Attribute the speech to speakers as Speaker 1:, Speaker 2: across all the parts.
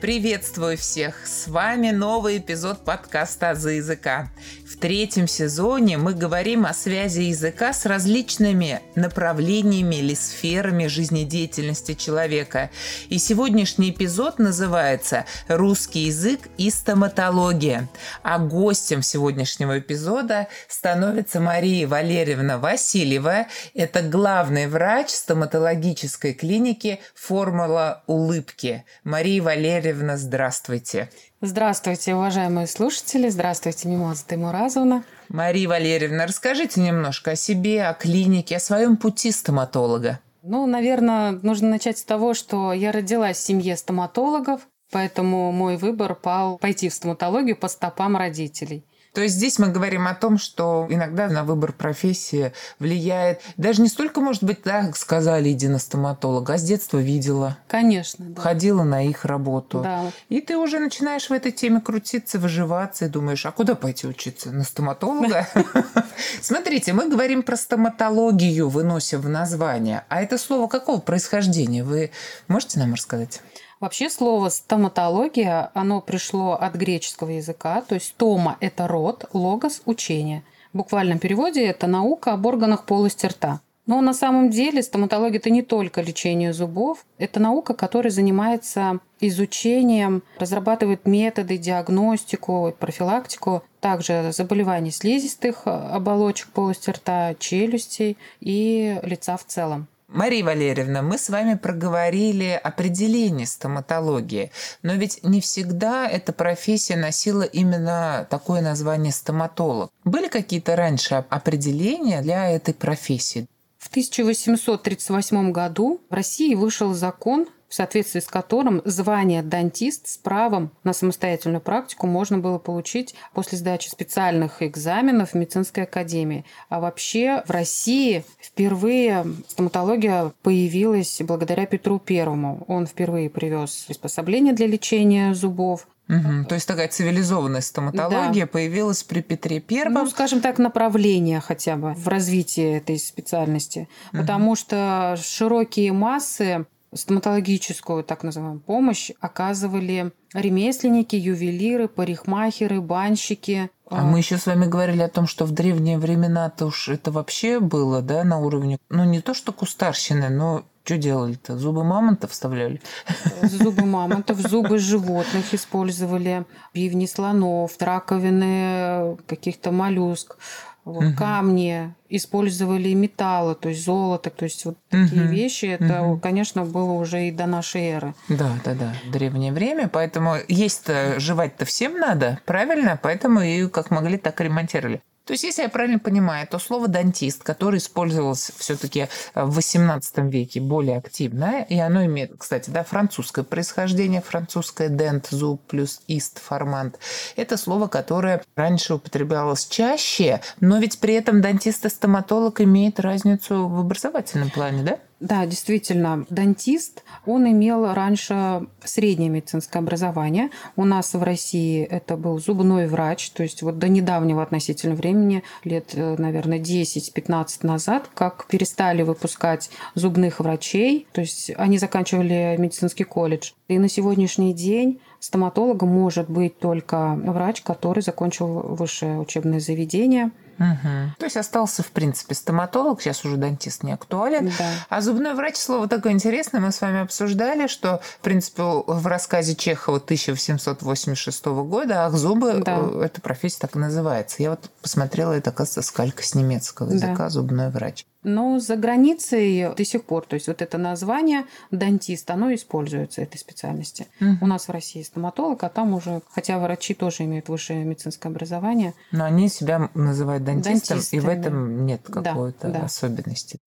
Speaker 1: Приветствую всех! С вами новый эпизод подкаста «Азы языка». В третьем сезоне мы говорим о связи языка с различными направлениями или сферами жизнедеятельности человека. И сегодняшний эпизод называется «Русский язык и стоматология». А гостем сегодняшнего эпизода становится Мария Валерьевна Васильева. Это главный врач стоматологической клиники «Формула улыбки». Мария Валерьевна Валерьевна, здравствуйте.
Speaker 2: Здравствуйте, уважаемые слушатели. Здравствуйте, Мимоза Тимуразовна.
Speaker 1: Мария Валерьевна, расскажите немножко о себе, о клинике, о своем пути стоматолога.
Speaker 2: Ну, наверное, нужно начать с того, что я родилась в семье стоматологов, поэтому мой выбор пал пойти в стоматологию по стопам родителей.
Speaker 1: То есть здесь мы говорим о том, что иногда на выбор профессии влияет даже не столько, может быть, так сказали, иди на стоматолога, а с детства видела.
Speaker 2: Конечно, да.
Speaker 1: Ходила на их работу.
Speaker 2: Да.
Speaker 1: И ты уже начинаешь в этой теме крутиться, выживаться и думаешь, а куда пойти учиться? На стоматолога? Смотрите, мы говорим про стоматологию, выносим в название. А это слово какого происхождения? Вы можете нам рассказать?
Speaker 2: Вообще слово стоматология, оно пришло от греческого языка, то есть тома – это рот, логос – учение. В буквальном переводе это наука об органах полости рта. Но на самом деле стоматология – это не только лечение зубов, это наука, которая занимается изучением, разрабатывает методы, диагностику, профилактику, также заболеваний слизистых оболочек полости рта, челюстей и лица в целом.
Speaker 1: Мария Валерьевна, мы с вами проговорили определение стоматологии, но ведь не всегда эта профессия носила именно такое название стоматолог. Были какие-то раньше определения для этой профессии?
Speaker 2: В 1838 году в России вышел закон в соответствии с которым звание дантист с правом на самостоятельную практику можно было получить после сдачи специальных экзаменов в медицинской академии. А вообще в России впервые стоматология появилась благодаря Петру Первому. Он впервые привез приспособления для лечения зубов,
Speaker 1: Угу. То есть такая цивилизованная стоматология да. появилась при Петре Первом.
Speaker 2: Ну, скажем так, направление хотя бы в развитии этой специальности. Угу. Потому что широкие массы стоматологическую, так называемую, помощь оказывали ремесленники, ювелиры, парикмахеры, банщики.
Speaker 1: А мы еще с вами говорили о том, что в древние времена-то уж это вообще было, да, на уровне, ну не то что кустарщины, но что делали-то? Зубы мамонтов вставляли?
Speaker 2: Зубы мамонтов, зубы животных использовали, бивни слонов, раковины каких-то моллюск вот, угу. камни, использовали металлы, то есть золото, то есть вот угу. такие вещи, это, угу. конечно, было уже и до нашей эры.
Speaker 1: Да, да, да, древнее время, поэтому есть-то жевать-то всем надо, правильно? Поэтому и как могли, так и ремонтировали. То есть, если я правильно понимаю, то слово «дантист», которое использовалось все-таки в XVIII веке более активно, и оно имеет, кстати, да, французское происхождение, французское «дент», «зуб» плюс «ист», «формант», это слово, которое раньше употреблялось чаще, но ведь при этом дантист и стоматолог имеют разницу в образовательном плане, да?
Speaker 2: Да, действительно, дантист, он имел раньше среднее медицинское образование. У нас в России это был зубной врач, то есть вот до недавнего относительно времени, лет, э, наверное, 10-15 назад, как перестали выпускать зубных врачей, то есть они заканчивали медицинский колледж. И на сегодняшний день стоматологом может быть только врач, который закончил высшее учебное заведение –
Speaker 1: Угу. То есть остался, в принципе, стоматолог, сейчас уже дантист не актуален.
Speaker 2: Да.
Speaker 1: А зубной врач, слово такое интересное, мы с вами обсуждали, что, в принципе, в рассказе Чехова 1886 года «Ах, зубы» да. Э, эта профессия так и называется. Я вот посмотрела, это, оказывается, скалька с немецкого языка да. «зубной врач».
Speaker 2: Но за границей до сих пор, то есть вот это название дантист, оно используется этой специальности. Угу. У нас в России стоматолог, а там уже, хотя врачи тоже имеют высшее медицинское образование.
Speaker 1: Но они себя называют дантистом, и в этом нет какой-то да, да. особенности.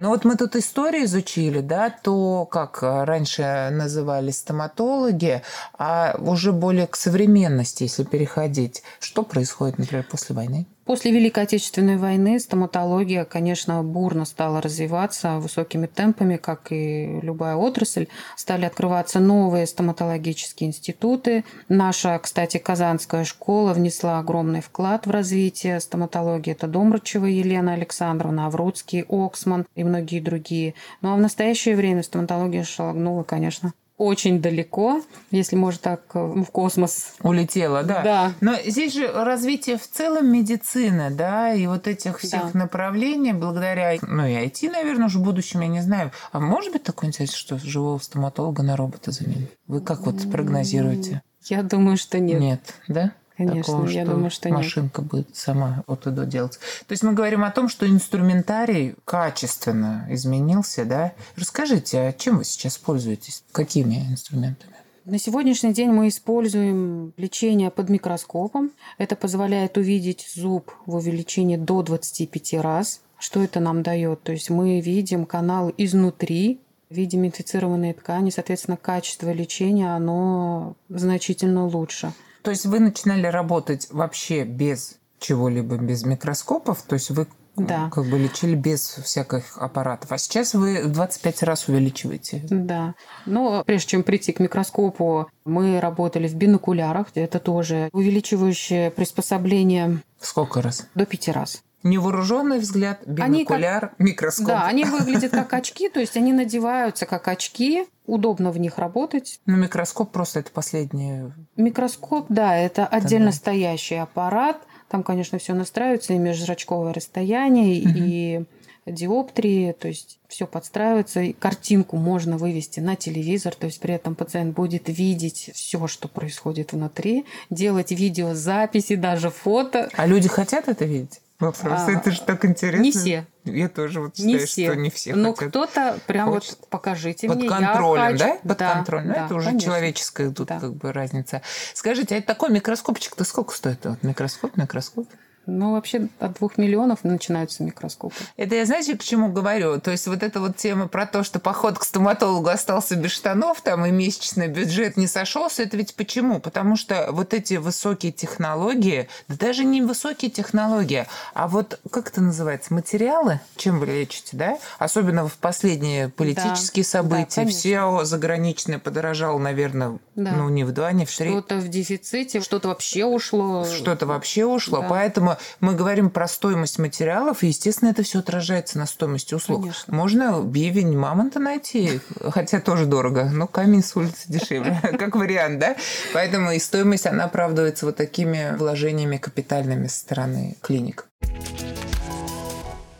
Speaker 1: Ну вот мы тут историю изучили, да, то, как раньше называли стоматологи, а уже более к современности, если переходить. Что происходит, например, после войны?
Speaker 2: После Великой Отечественной войны стоматология, конечно, бурно стала развиваться высокими темпами, как и любая отрасль. Стали открываться новые стоматологические институты. Наша, кстати, Казанская школа внесла огромный вклад в развитие стоматологии. Это Домрачева Елена Александровна, Аврудский, Оксман и многие другие. Ну а в настоящее время стоматология шагнула, конечно, очень далеко, если можно так, э, в космос.
Speaker 1: Улетела, да.
Speaker 2: Да.
Speaker 1: Но здесь же развитие в целом медицины, да, и вот этих всех
Speaker 2: Да.
Speaker 1: направлений, благодаря, ну, и IT, наверное, уже в будущем, я не знаю. А может быть такое интересно, что живого стоматолога на робота заменить? Вы как вот прогнозируете?
Speaker 2: Я думаю, что нет.
Speaker 1: да?
Speaker 2: Конечно,
Speaker 1: Такого,
Speaker 2: я думаю, что нет.
Speaker 1: машинка будет сама от и до делать. То есть мы говорим о том, что инструментарий качественно изменился, да? Расскажите, а чем вы сейчас пользуетесь? Какими инструментами?
Speaker 2: На сегодняшний день мы используем лечение под микроскопом. Это позволяет увидеть зуб в увеличении до 25 раз. Что это нам дает? То есть мы видим канал изнутри, видим инфицированные ткани, соответственно, качество лечения, оно значительно лучше.
Speaker 1: То есть вы начинали работать вообще без чего-либо, без микроскопов? То есть вы
Speaker 2: Да.
Speaker 1: как бы лечили без всяких аппаратов. А сейчас вы в 25 раз увеличиваете.
Speaker 2: Да. Но прежде чем прийти к микроскопу, мы работали в бинокулярах. Это тоже увеличивающее приспособление
Speaker 1: Сколько раз?
Speaker 2: до пяти раз.
Speaker 1: Невооруженный взгляд,
Speaker 2: Они как-
Speaker 1: бинокуляр, микроскоп.
Speaker 2: Да, они выглядят как очки, то есть они надеваются как очки, удобно в них работать.
Speaker 1: Но микроскоп просто это последнее.
Speaker 2: Микроскоп, да, это отдельно
Speaker 1: да.
Speaker 2: стоящий аппарат. Там, конечно, все настраивается, и межзрачковое расстояние, и диоптрии, то есть все подстраивается, и картинку можно вывести на телевизор, то есть при этом пациент будет видеть все, что происходит внутри, делать видеозаписи, даже фото.
Speaker 1: А люди хотят это видеть? Вопрос.
Speaker 2: А,
Speaker 1: это же так интересно.
Speaker 2: Не все,
Speaker 1: Я тоже вот
Speaker 2: не
Speaker 1: считаю,
Speaker 2: все.
Speaker 1: что не все
Speaker 2: Но
Speaker 1: хотят.
Speaker 2: кто-то прям
Speaker 1: Хочет.
Speaker 2: вот покажите
Speaker 1: Под
Speaker 2: мне, я
Speaker 1: контролем,
Speaker 2: хочу.
Speaker 1: да? Под
Speaker 2: Да,
Speaker 1: контролем. Ну,
Speaker 2: да,
Speaker 1: это уже
Speaker 2: конечно.
Speaker 1: человеческая тут
Speaker 2: Да.
Speaker 1: как бы разница. Скажите, а это такой микроскопчик-то сколько стоит? Вот микроскоп, микроскоп.
Speaker 2: Ну, вообще от двух миллионов начинаются микроскопы.
Speaker 1: Это я, знаете, к чему говорю? То есть вот эта вот тема про то, что поход к стоматологу остался без штанов, там и месячный бюджет не сошелся, это ведь почему? Потому что вот эти высокие технологии, да даже не высокие технологии, а вот как это называется, материалы, чем вы лечите, да? Особенно в последние политические
Speaker 2: Да,
Speaker 1: события,
Speaker 2: конечно.
Speaker 1: все заграничное подорожало, наверное,
Speaker 2: Да.
Speaker 1: ну не в два, не в три.
Speaker 2: Что-то в дефиците, что-то вообще ушло.
Speaker 1: Что-то вообще ушло.
Speaker 2: Да.
Speaker 1: Поэтому мы говорим про стоимость материалов, и, естественно, это все отражается на стоимости услуг.
Speaker 2: Конечно.
Speaker 1: Можно бивень мамонта найти, хотя тоже дорого, но камень с улицы дешевле, как вариант, да? Поэтому и стоимость, она оправдывается вот такими вложениями капитальными со стороны клиник.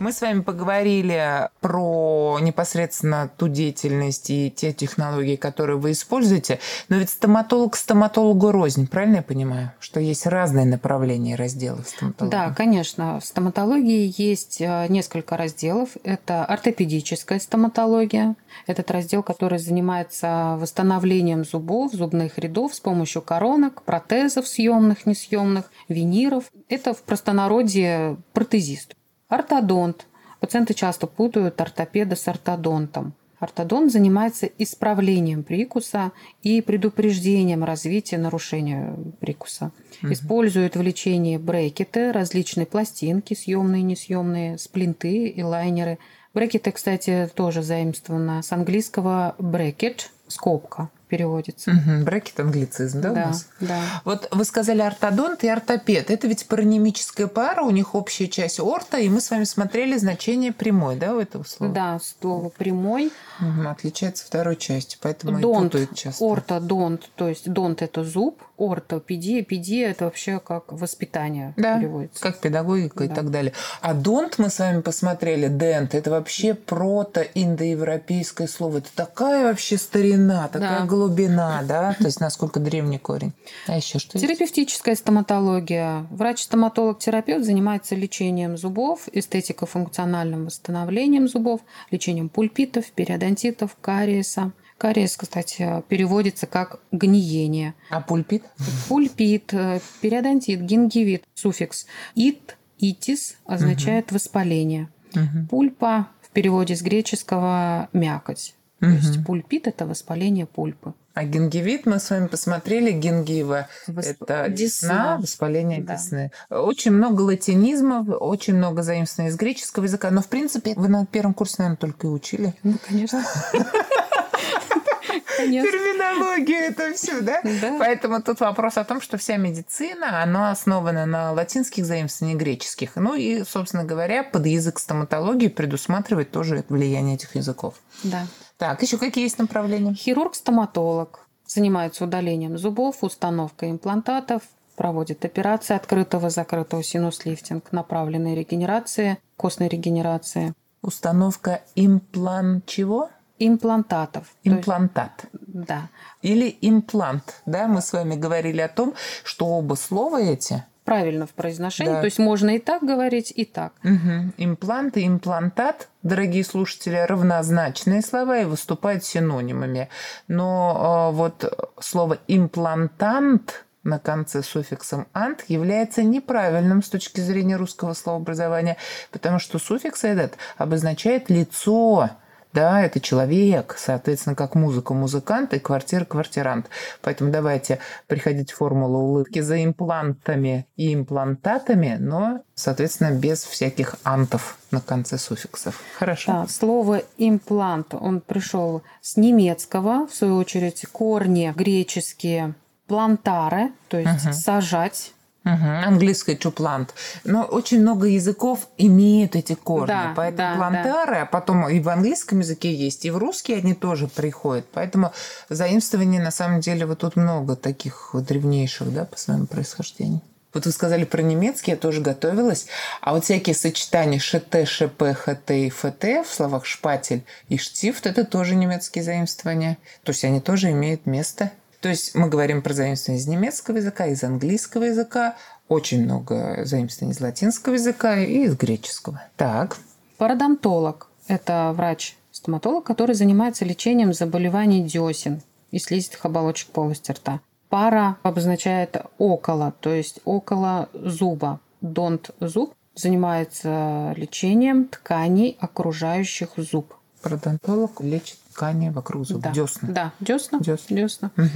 Speaker 1: Мы с вами поговорили про непосредственно ту деятельность и те технологии, которые вы используете. Но ведь стоматолог стоматологу рознь, правильно я понимаю? Что есть разные направления и разделы в стоматологии.
Speaker 2: Да, конечно. В стоматологии есть э, несколько разделов. Это ортопедическая стоматология. Этот раздел, который занимается восстановлением зубов, зубных рядов с помощью коронок, протезов съемных, несъемных, виниров. Это в простонародье протезист. Ортодонт. Пациенты часто путают ортопеда с ортодонтом. Ортодонт занимается исправлением прикуса и предупреждением развития нарушения прикуса. Используют в лечении брекеты, различные пластинки, съемные, несъемные, сплинты и лайнеры. Брекеты, кстати, тоже заимствовано с английского брекет, скобка переводится.
Speaker 1: Мгм, Брекет англицизм, да, у
Speaker 2: Да,
Speaker 1: нас?
Speaker 2: да.
Speaker 1: Вот вы сказали ортодонт и ортопед. Это ведь паронимическая пара, у них общая часть орта, и мы с вами смотрели значение прямой, да, у этого слова?
Speaker 2: Да, слово прямой.
Speaker 1: Мгм, Отличается второй частью, поэтому и
Speaker 2: Донт,
Speaker 1: путают часто.
Speaker 2: ортодонт, то есть донт это зуб, ортопедия, педия это вообще как воспитание
Speaker 1: Да,
Speaker 2: переводится.
Speaker 1: как педагогика и
Speaker 2: Да.
Speaker 1: так далее. А донт мы с вами посмотрели, дент, это вообще прото-индоевропейское слово. Это такая вообще старина, такая
Speaker 2: Да.
Speaker 1: Глубина, да? То есть насколько древний корень. А еще что есть?
Speaker 2: Терапевтическая стоматология. Врач-стоматолог-терапевт занимается лечением зубов, эстетико-функциональным восстановлением зубов, лечением пульпитов, периодонтитов, кариеса. Кариес, кстати, переводится как гниение.
Speaker 1: А пульпит?
Speaker 2: Пульпит, э, периодонтит, гингивит, суффикс ит, итис означает воспаление.
Speaker 1: Мгм.
Speaker 2: Пульпа в переводе с греческого мякоть. То
Speaker 1: Мгм.
Speaker 2: есть пульпит это воспаление пульпы.
Speaker 1: А гингивит мы с вами посмотрели. Гингива
Speaker 2: Восп-
Speaker 1: это десна,
Speaker 2: десна.
Speaker 1: воспаление
Speaker 2: Да.
Speaker 1: десны. Очень много латинизмов, очень много заимствований из греческого языка. Но, в принципе, вы на первом курсе, наверное, только и учили.
Speaker 2: Ну, конечно. Конечно.
Speaker 1: Терминологию это все, да?
Speaker 2: Да.
Speaker 1: Поэтому тут вопрос о том, что вся медицина, она основана на латинских заимствованиях греческих. Ну и, собственно говоря, под язык стоматологии предусматривает тоже влияние этих языков.
Speaker 2: Да.
Speaker 1: Так, еще какие есть направления?
Speaker 2: Хирург-стоматолог занимается удалением зубов, установкой имплантатов, проводит операции открытого, закрытого синус-лифтинг, направленной регенерации, костной регенерации.
Speaker 1: Установка имплант чего?
Speaker 2: Имплантатов.
Speaker 1: Имплантат.
Speaker 2: Есть, да.
Speaker 1: Или имплант. Да, мы с вами говорили о том, что оба слова эти
Speaker 2: правильно в произношении. Да. То есть можно и так говорить, и так.
Speaker 1: Угу. Имплант и имплантат, дорогие слушатели, равнозначные слова и выступают синонимами. Но э, вот слово имплантант на конце суффиксом «ант» является неправильным с точки зрения русского словообразования, потому что суффикс этот обозначает лицо, да, это человек, соответственно, как музыка музыкант и квартира квартирант. Поэтому давайте приходить в формулу улыбки за имплантами и имплантатами, но, соответственно, без всяких антов на конце суффиксов. Хорошо.
Speaker 2: Да, слово имплант, он пришел с немецкого, в свою очередь, корни греческие плантары, то есть угу. сажать.
Speaker 1: Угу, английское plant. Но очень много языков имеют эти корни. Да, Поэтому да, плантары, да. а потом и в английском языке есть, и в русский они тоже приходят. Поэтому заимствований на самом деле вот тут много таких древнейших да, по своему происхождению. Вот вы сказали про немецкий, я тоже готовилась. А вот всякие сочетания ШТ, ШП, ХТ и ФТ в словах шпатель и штифт – это тоже немецкие заимствования. То есть они тоже имеют место то есть мы говорим про заимствование из немецкого языка, из английского языка, очень много заимствований из латинского языка и из греческого. Так.
Speaker 2: Пародонтолог – это врач-стоматолог, который занимается лечением заболеваний десен и слизистых оболочек полости рта. Пара обозначает около, то есть около зуба. Донт зуб занимается лечением тканей, окружающих зуб.
Speaker 1: Пародонтолог лечит ткани вокруг зуба.
Speaker 2: Да.
Speaker 1: Десна.
Speaker 2: Да, десна. Десна. десна. Угу.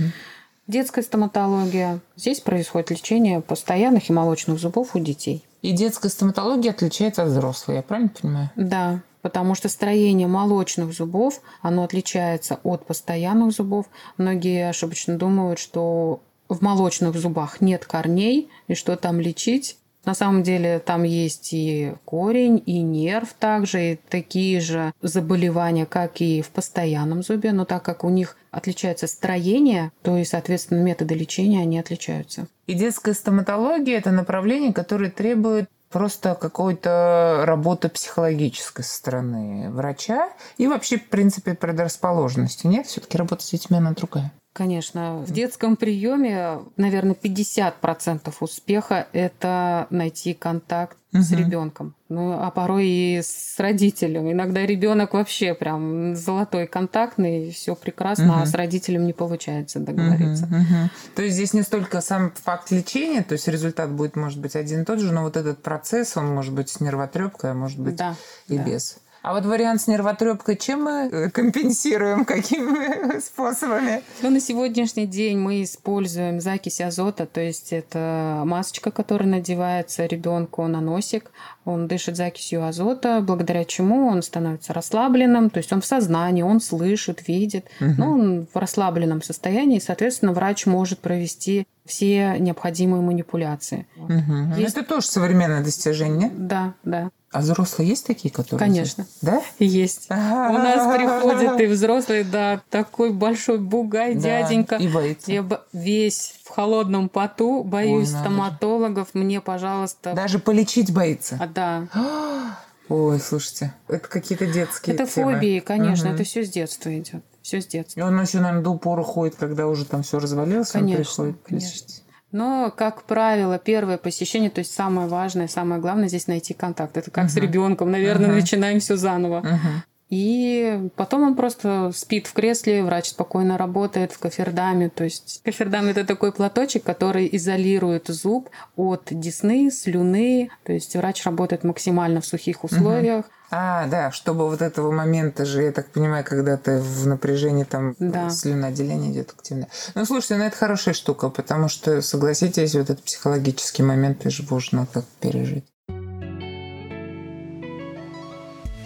Speaker 2: Детская стоматология. Здесь происходит лечение постоянных и молочных зубов у детей.
Speaker 1: И детская стоматология отличается от взрослой, я правильно понимаю?
Speaker 2: Да, потому что строение молочных зубов, оно отличается от постоянных зубов. Многие ошибочно думают, что в молочных зубах нет корней, и что там лечить. На самом деле там есть и корень, и нерв также, и такие же заболевания, как и в постоянном зубе, но так как у них отличается строение, то и, соответственно, методы лечения, они отличаются.
Speaker 1: И детская стоматология – это направление, которое требует просто какой-то работы психологической со стороны врача и вообще, в принципе, предрасположенности. Нет, все-таки работа с детьми, она другая.
Speaker 2: Конечно. В детском приеме, наверное, 50% успеха – это найти контакт угу. с ребенком. Ну, а порой и с родителем. Иногда ребенок вообще прям золотой контактный, все прекрасно, угу. а с родителем не получается договориться. Угу, угу.
Speaker 1: То есть здесь не столько сам факт лечения, то есть результат будет, может быть, один и тот же, но вот этот процесс, он может быть с нервотрепкой, а может быть да, и да. без. А вот вариант с нервотрепкой чем мы э, компенсируем? Какими способами?
Speaker 2: Ну, на сегодняшний день мы используем закись азота, то есть это масочка, которая надевается ребенку на носик. Он дышит закисью азота, благодаря чему он становится расслабленным, то есть он в сознании, он слышит, видит, угу. но он в расслабленном состоянии, и, соответственно, врач может провести все необходимые манипуляции.
Speaker 1: Угу. Есть... Это тоже современное достижение.
Speaker 2: Да, да.
Speaker 1: А взрослые есть такие, которые?
Speaker 2: Конечно.
Speaker 1: Да?
Speaker 2: Есть. У нас приходят и взрослые, да, такой большой бугай, дяденька.
Speaker 1: И боится.
Speaker 2: Я весь в холодном поту, боюсь стоматологов, мне, пожалуйста.
Speaker 1: Даже полечить боится?
Speaker 2: А, да.
Speaker 1: Ой, слушайте, это какие-то детские
Speaker 2: Это
Speaker 1: темы.
Speaker 2: фобии, конечно, угу. это все с детства идет. Все с детства. И
Speaker 1: он еще, наверное, до упора ходит, когда уже там все развалилось,
Speaker 2: конечно,
Speaker 1: он приходит.
Speaker 2: Конечно. Но, как правило, первое посещение, то есть самое важное, самое главное здесь найти контакт. Это как uh-huh. с ребенком, наверное, uh-huh. начинаем все заново. Uh-huh. И потом он просто спит в кресле, врач спокойно работает в кофердаме. То есть кофердам это такой платочек, который изолирует зуб от десны, слюны. То есть врач работает максимально в сухих условиях. Угу.
Speaker 1: А, да, чтобы вот этого момента же, я так понимаю, когда ты в напряжении, там да. слюноотделение идет активно. Ну, слушайте, ну это хорошая штука, потому что, согласитесь, вот этот психологический момент, ты же можно как пережить.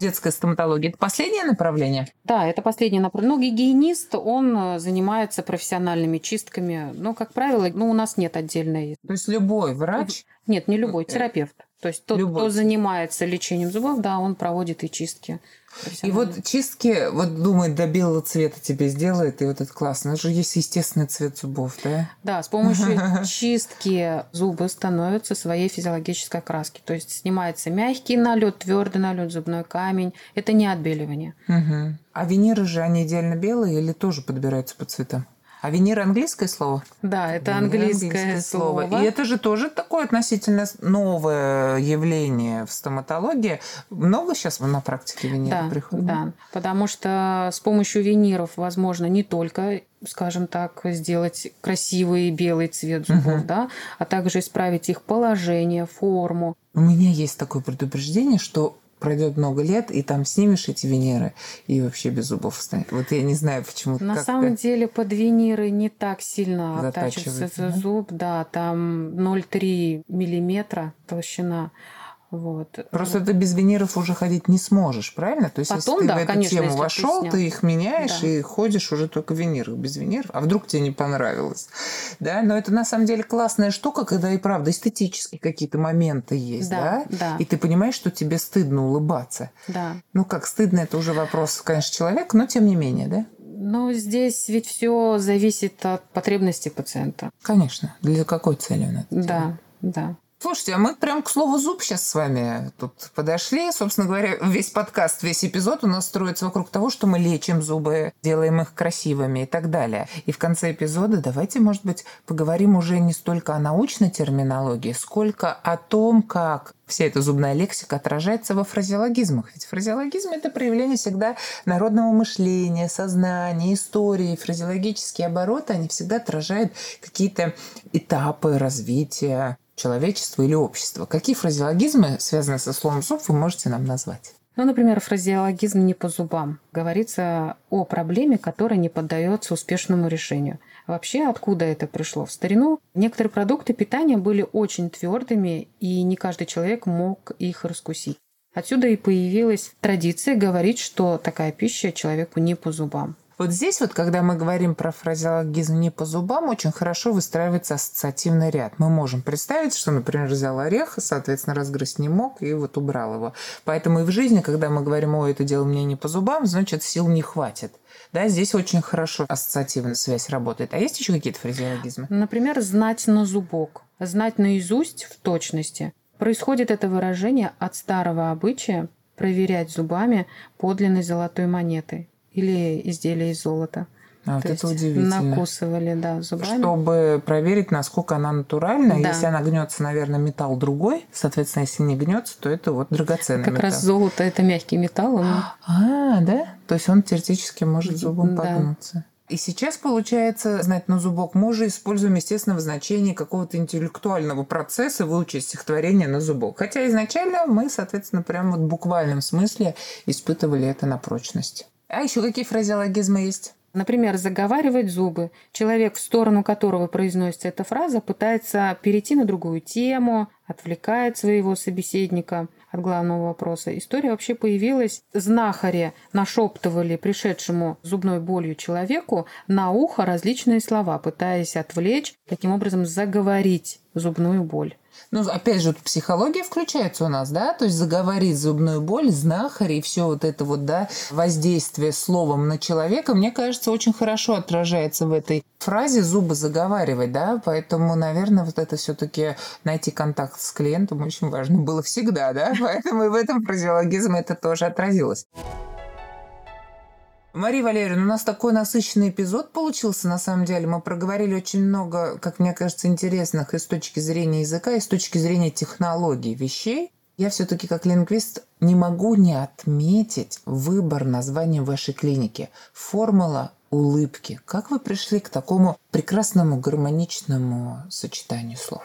Speaker 1: Детская стоматология. Это последнее направление?
Speaker 2: Да, это последнее направление. Ну, гигиенист, он э, занимается профессиональными чистками. Но, как правило, ну, у нас нет отдельной...
Speaker 1: То есть любой врач?
Speaker 2: Нет, не любой, терапевт. То есть тот, Любой. кто занимается лечением зубов, да, он проводит и чистки.
Speaker 1: И вот чистки, вот думает, до белого цвета тебе сделает, и вот это классно. Это же есть естественный цвет зубов, да?
Speaker 2: Да, с помощью чистки зубы становятся своей физиологической краски. То есть снимается мягкий налет, твердый налет, зубной камень. Это не отбеливание.
Speaker 1: А виниры же, они идеально белые или тоже подбираются по цветам? А винир английское слово?
Speaker 2: Да, это английское, английское слово. слово.
Speaker 1: И это же тоже такое относительно новое явление в стоматологии. Много сейчас на практике виниров
Speaker 2: да,
Speaker 1: приходит?
Speaker 2: Да, потому что с помощью виниров возможно не только скажем так, сделать красивый белый цвет зубов, угу. да, а также исправить их положение, форму.
Speaker 1: У меня есть такое предупреждение, что пройдет много лет, и там снимешь эти виниры, и вообще без зубов станет. Вот я не знаю, почему.
Speaker 2: На самом деле под виниры не так сильно оттачивается да? зуб, да, там 0,3 миллиметра толщина. Вот.
Speaker 1: Просто ты без виниров уже ходить не сможешь, правильно? То есть, Потом, если ты да, в эту конечно, тему вошел, ты, ты их меняешь да. и ходишь уже только в винирах, без виниров. А вдруг тебе не понравилось? Да, но это на самом деле классная штука, когда и правда эстетические какие-то моменты есть, да, да? да. И ты понимаешь, что тебе стыдно улыбаться.
Speaker 2: Да.
Speaker 1: Ну как стыдно, это уже вопрос, конечно, человека, но тем не менее, да?
Speaker 2: Но здесь ведь все зависит от потребностей пациента.
Speaker 1: Конечно. Для какой цели он это
Speaker 2: Да, делает? да.
Speaker 1: Слушайте, а мы прям к слову зуб сейчас с вами тут подошли. Собственно говоря, весь подкаст, весь эпизод у нас строится вокруг того, что мы лечим зубы, делаем их красивыми и так далее. И в конце эпизода давайте, может быть, поговорим уже не столько о научной терминологии, сколько о том, как вся эта зубная лексика отражается во фразеологизмах. Ведь фразеологизм – это проявление всегда народного мышления, сознания, истории. Фразеологические обороты, они всегда отражают какие-то этапы развития человечества или общества. Какие фразеологизмы, связанные со словом «зуб», вы можете нам назвать?
Speaker 2: Ну, например, фразеологизм «не по зубам». Говорится о проблеме, которая не поддается успешному решению. Вообще, откуда это пришло? В старину некоторые продукты питания были очень твердыми, и не каждый человек мог их раскусить. Отсюда и появилась традиция говорить, что такая пища человеку не по зубам.
Speaker 1: Вот здесь вот, когда мы говорим про фразеологизм не по зубам, очень хорошо выстраивается ассоциативный ряд. Мы можем представить, что, например, взял орех, соответственно, разгрызть не мог и вот убрал его. Поэтому и в жизни, когда мы говорим, о, это дело мне не по зубам, значит, сил не хватит. Да, здесь очень хорошо ассоциативная связь работает. А есть еще какие-то фразеологизмы?
Speaker 2: Например, знать на зубок, знать наизусть в точности. Происходит это выражение от старого обычая проверять зубами подлинной золотой монеты или изделия из золота.
Speaker 1: А, вот это удивительно.
Speaker 2: Накусывали, да, зубами.
Speaker 1: Чтобы проверить, насколько она натуральна. Да. Если она гнется, наверное, металл другой. Соответственно, если не гнется, то это вот драгоценный
Speaker 2: как
Speaker 1: металл.
Speaker 2: раз золото это мягкий металл. Он...
Speaker 1: А, да? То есть он теоретически может зубом да. погнуться. И сейчас, получается, знать на зубок мы уже используем, естественно, в значении какого-то интеллектуального процесса выучить стихотворение на зубок. Хотя изначально мы, соответственно, прямо вот в буквальном смысле испытывали это на прочность. А еще какие фразеологизмы есть?
Speaker 2: Например, заговаривать зубы. Человек, в сторону которого произносится эта фраза, пытается перейти на другую тему, отвлекает своего собеседника от главного вопроса. История вообще появилась. Знахари нашептывали пришедшему зубной болью человеку на ухо различные слова, пытаясь отвлечь, таким образом заговорить зубную боль.
Speaker 1: Ну, опять же, психология включается у нас, да, то есть заговорить зубную боль, знахарь и все вот это вот, да, воздействие словом на человека, мне кажется, очень хорошо отражается в этой фразе зубы заговаривать, да, поэтому, наверное, вот это все-таки найти контакт с клиентом очень важно было всегда, да, поэтому и в этом фразеологизме это тоже отразилось. Мария Валерьевна, у нас такой насыщенный эпизод получился, на самом деле. Мы проговорили очень много, как мне кажется, интересных и с точки зрения языка, и с точки зрения технологий вещей. Я все-таки как лингвист не могу не отметить выбор названия вашей клиники. Формула улыбки. Как вы пришли к такому прекрасному гармоничному сочетанию слов?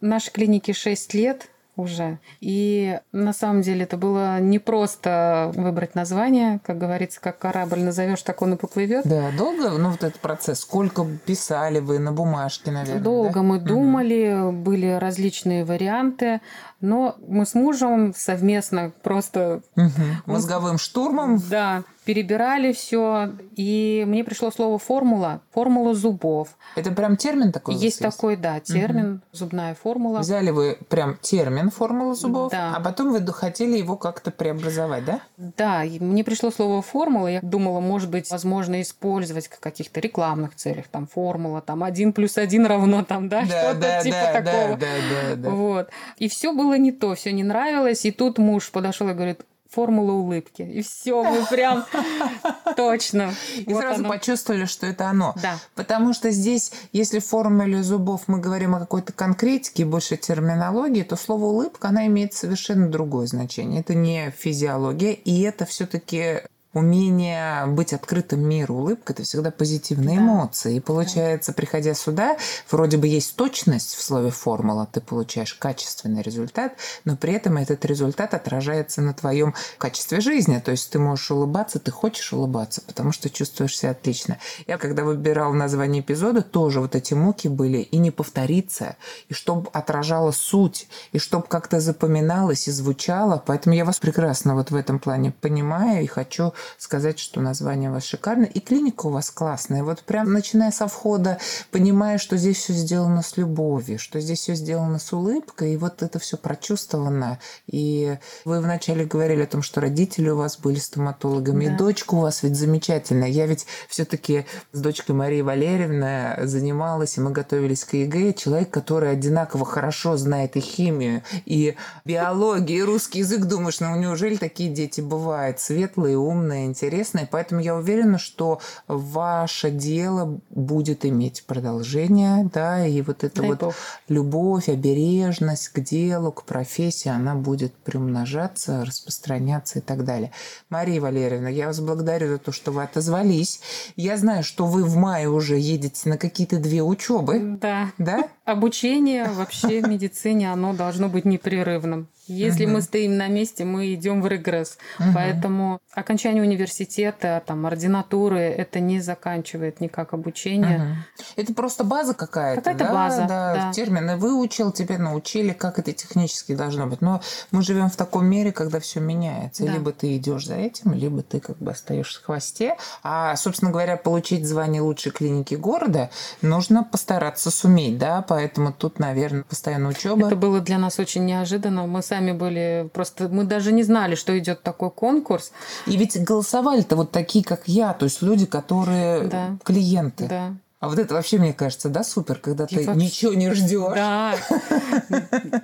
Speaker 2: Нашей клинике 6 лет уже. И на самом деле это было не просто выбрать название, как говорится, как корабль назовешь, так он и поплывет.
Speaker 1: Да, долго, ну вот этот процесс, сколько писали вы на бумажке, наверное?
Speaker 2: Долго
Speaker 1: да?
Speaker 2: мы думали, угу. были различные варианты. Но мы с мужем совместно просто...
Speaker 1: Угу. Мозговым штурмом?
Speaker 2: Да, перебирали все, и мне пришло слово формула, формула зубов.
Speaker 1: Это прям термин такой?
Speaker 2: Есть, есть такой, да, термин, угу. зубная формула.
Speaker 1: Взяли вы прям термин формула зубов, да. а потом вы хотели его как-то преобразовать, да?
Speaker 2: Да, мне пришло слово формула, я думала, может быть, возможно использовать в каких-то рекламных целях, там формула, там один плюс один равно там, да, да что-то да, типа да, такого. Да, да, да, да. Вот. И все было не то, все не нравилось. И тут муж подошел и говорит, формула улыбки. И все, мы прям точно.
Speaker 1: И вот сразу оно. почувствовали, что это оно.
Speaker 2: Да.
Speaker 1: Потому что здесь, если в формуле зубов мы говорим о какой-то конкретике, больше терминологии, то слово улыбка, она имеет совершенно другое значение. Это не физиология, и это все-таки умение быть открытым миру, улыбка – это всегда позитивные да. эмоции. И получается, да. приходя сюда, вроде бы есть точность в слове формула, ты получаешь качественный результат, но при этом этот результат отражается на твоем качестве жизни. То есть ты можешь улыбаться, ты хочешь улыбаться, потому что чувствуешь себя отлично. Я когда выбирал название эпизода, тоже вот эти муки были и не повториться, и чтобы отражало суть, и чтобы как-то запоминалось и звучало. Поэтому я вас прекрасно вот в этом плане понимаю и хочу сказать, что название у вас шикарное, и клиника у вас классная. Вот прям начиная со входа, понимая, что здесь все сделано с любовью, что здесь все сделано с улыбкой, и вот это все прочувствовано. И вы вначале говорили о том, что родители у вас были стоматологами, да. и дочка у вас ведь замечательная. Я ведь все-таки с дочкой Марии Валерьевны занималась, и мы готовились к ЕГЭ. Человек, который одинаково хорошо знает и химию, и биологию, и русский язык. Думаешь, ну неужели такие дети бывают? Светлые, умные, ценное, интересное. Поэтому я уверена, что ваше дело будет иметь продолжение, да, и вот эта Дай вот Бог. любовь, обережность к делу, к профессии, она будет приумножаться, распространяться и так далее. Мария Валерьевна, я вас благодарю за то, что вы отозвались. Я знаю, что вы в мае уже едете на какие-то две учебы.
Speaker 2: Да.
Speaker 1: Да?
Speaker 2: Обучение вообще в медицине, оно должно быть непрерывным. Если угу. мы стоим на месте, мы идем в регресс. Угу. Поэтому окончание университета, там, ординатуры, это не заканчивает никак обучение.
Speaker 1: Угу. Это просто база какая-то,
Speaker 2: какая-то
Speaker 1: да?
Speaker 2: база,
Speaker 1: да,
Speaker 2: да.
Speaker 1: Термины выучил, тебя научили, как это технически должно быть. Но мы живем в таком мире, когда все меняется. Да. Либо ты идешь за этим, либо ты как бы остаешься в хвосте. А, собственно говоря, получить звание лучшей клиники города нужно постараться суметь, да? Поэтому тут, наверное, постоянно учеба.
Speaker 2: Это было для нас очень неожиданно. Мы сами были просто... Мы даже не знали, что идет такой конкурс.
Speaker 1: И ведь голосовали-то вот такие, как я, то есть люди, которые
Speaker 2: да.
Speaker 1: клиенты.
Speaker 2: Да.
Speaker 1: А вот это вообще, мне кажется, да, супер, когда ты вообще... ничего не ждешь.
Speaker 2: Да.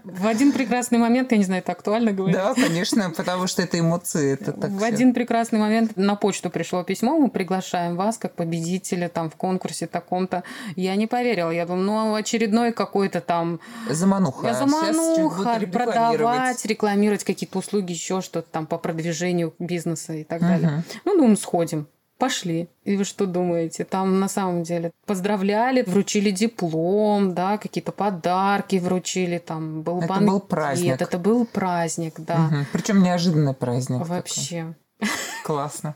Speaker 2: В один прекрасный момент, я не знаю, это актуально говорить.
Speaker 1: Да, конечно, потому что это эмоции. Это так
Speaker 2: в один прекрасный момент на почту пришло письмо, мы приглашаем вас как победителя там в конкурсе таком-то. Я не поверила. Я думала, ну, очередной какой-то там...
Speaker 1: Замануха.
Speaker 2: Я замануха, продавать, рекламировать какие-то услуги, еще что-то там по продвижению бизнеса и так далее. Ну, думаю, сходим. Пошли. И вы что думаете? Там на самом деле поздравляли, вручили диплом, да, какие-то подарки вручили, там был
Speaker 1: это
Speaker 2: банкет.
Speaker 1: был праздник.
Speaker 2: Это был праздник, да.
Speaker 1: Угу. Причем неожиданный праздник.
Speaker 2: Вообще.
Speaker 1: Такой. Классно.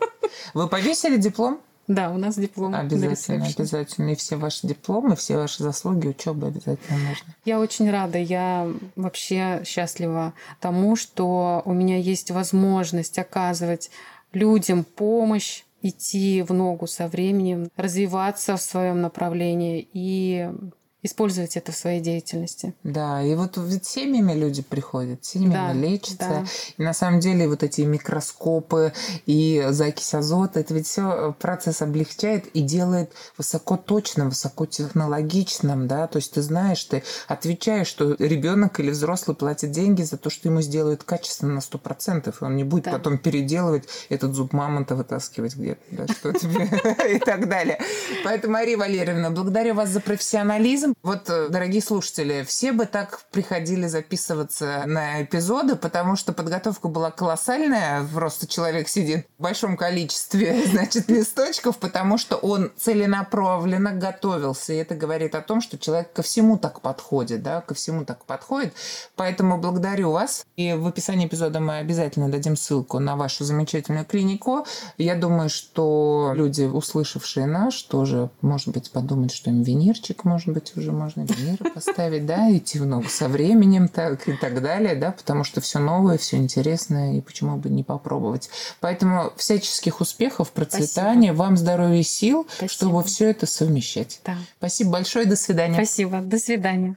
Speaker 1: Вы повесили диплом?
Speaker 2: Да, у нас диплом.
Speaker 1: Обязательно, обязательно. И все ваши дипломы, все ваши заслуги, учебы обязательно нужно.
Speaker 2: Я очень рада. Я вообще счастлива тому, что у меня есть возможность оказывать людям помощь идти в ногу со временем, развиваться в своем направлении и использовать это в своей деятельности.
Speaker 1: Да, и вот ведь семьями люди приходят, семьями да, лечатся. Да. И на самом деле вот эти микроскопы и закись азота, это ведь все процесс облегчает и делает высокоточным, высокотехнологичным, да, то есть ты знаешь, ты отвечаешь, что ребенок или взрослый платит деньги за то, что ему сделают качественно на 100%, и он не будет да. потом переделывать этот зуб мамонта, вытаскивать где-то, да, что и так далее. Поэтому, Мария Валерьевна, благодарю вас за профессионализм, Вот, э, дорогие слушатели, все бы так приходили записываться на эпизоды, потому что подготовка была колоссальная. Просто человек сидит в большом количестве, значит, листочков, потому что он целенаправленно готовился. И это говорит о том, что человек ко всему так подходит, да, ко всему так подходит. Поэтому благодарю вас. И в описании эпизода мы обязательно дадим ссылку на вашу замечательную клинику. Я думаю, что люди, услышавшие наш, тоже, может быть, подумают, что им винирчик, может быть, уже можно винир поставить, да, идти в ногу со временем так и так далее, да, потому что все новое, все интересное, и почему бы не попробовать. Поэтому всяческих успехов, процветания, Спасибо. вам здоровья и сил, Спасибо. чтобы все это совмещать. Да. Спасибо большое, до свидания.
Speaker 2: Спасибо, до свидания.